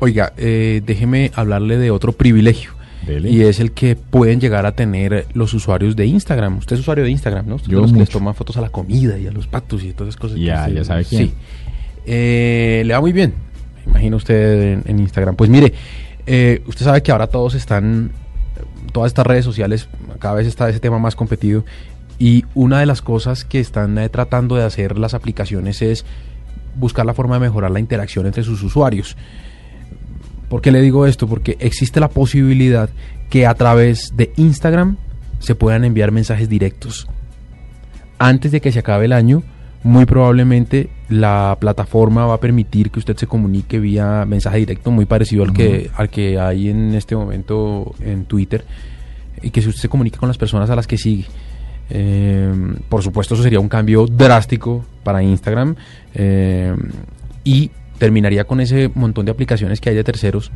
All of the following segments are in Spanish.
Oiga, eh, déjeme hablarle de otro privilegio. Dele. Y es el que pueden llegar a tener los usuarios de Instagram. Usted es usuario de Instagram, ¿no? Usted Yo los que les toma fotos a la comida y a los patos y todas esas cosas. Ya, usted- ya sabe quién. Sí. Eh, le va muy bien, me imagino usted en, en Instagram. Pues mire, eh, usted sabe que ahora todos están, todas estas redes sociales, cada vez está ese tema más competido. Y una de las cosas que están eh, tratando de hacer las aplicaciones es buscar la forma de mejorar la interacción entre sus usuarios. ¿Por qué le digo esto? Porque existe la posibilidad que a través de Instagram se puedan enviar mensajes directos. Antes de que se acabe el año, muy probablemente la plataforma va a permitir que usted se comunique vía mensaje directo, muy parecido al, que, al que hay en este momento en Twitter, y que si usted se comunica con las personas a las que sigue. Eh, por supuesto, eso sería un cambio drástico para Instagram eh, y terminaría con ese montón de aplicaciones que hay de terceros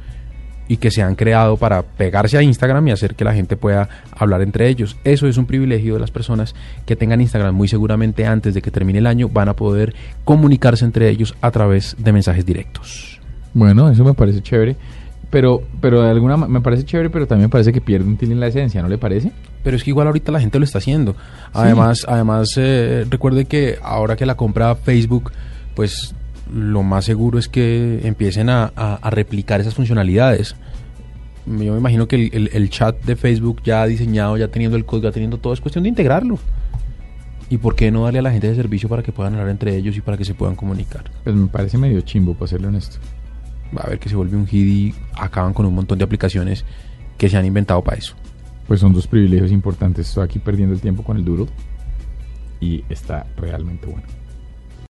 y que se han creado para pegarse a Instagram y hacer que la gente pueda hablar entre ellos. Eso es un privilegio de las personas que tengan Instagram. Muy seguramente antes de que termine el año van a poder comunicarse entre ellos a través de mensajes directos. Bueno, eso me parece chévere. Pero, pero de alguna me parece chévere, pero también me parece que pierde un tilín la esencia, ¿no le parece? Pero es que igual ahorita la gente lo está haciendo. Además, además eh, recuerde que ahora que la compra Facebook, pues lo más seguro es que empiecen a, a- a replicar esas funcionalidades. Yo me imagino que el, el- el chat de Facebook ya diseñado, ya teniendo el código, ya teniendo todo, es cuestión de integrarlo. ¿Y por qué no darle a la gente de servicio para que puedan hablar entre ellos y para que se puedan comunicar? Pues me parece medio chimbo, para serle honesto. Va a ver que se vuelve un hit y acaban con un montón de aplicaciones que se han inventado para eso. Pues son dos privilegios importantes. Estoy aquí perdiendo el tiempo con el duro. Y está realmente bueno.